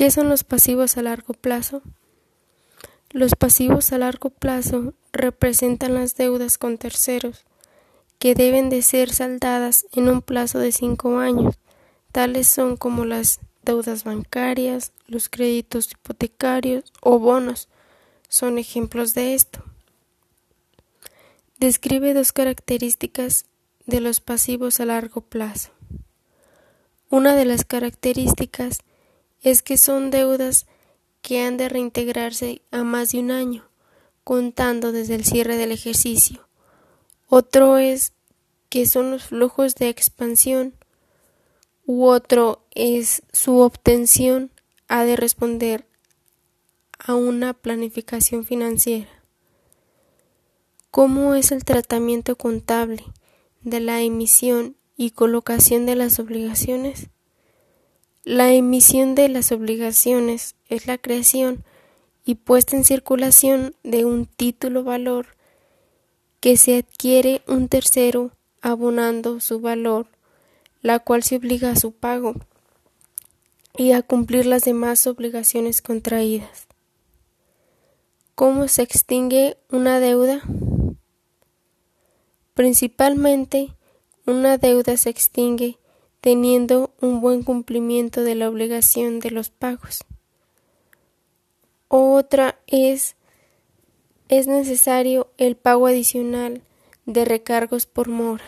¿Qué son los pasivos a largo plazo? Los pasivos a largo plazo representan las deudas con terceros que deben de ser saldadas en un plazo de cinco años. Tales son como las deudas bancarias, los créditos hipotecarios o bonos. Son ejemplos de esto. Describe dos características de los pasivos a largo plazo. Una de las características es que son deudas que han de reintegrarse a más de un año, contando desde el cierre del ejercicio. Otro es que son los flujos de expansión u otro es su obtención ha de responder a una planificación financiera. ¿Cómo es el tratamiento contable de la emisión y colocación de las obligaciones? La emisión de las obligaciones es la creación y puesta en circulación de un título valor que se adquiere un tercero abonando su valor, la cual se obliga a su pago y a cumplir las demás obligaciones contraídas. ¿Cómo se extingue una deuda? Principalmente, una deuda se extingue teniendo un buen cumplimiento de la obligación de los pagos. Otra es es necesario el pago adicional de recargos por mora.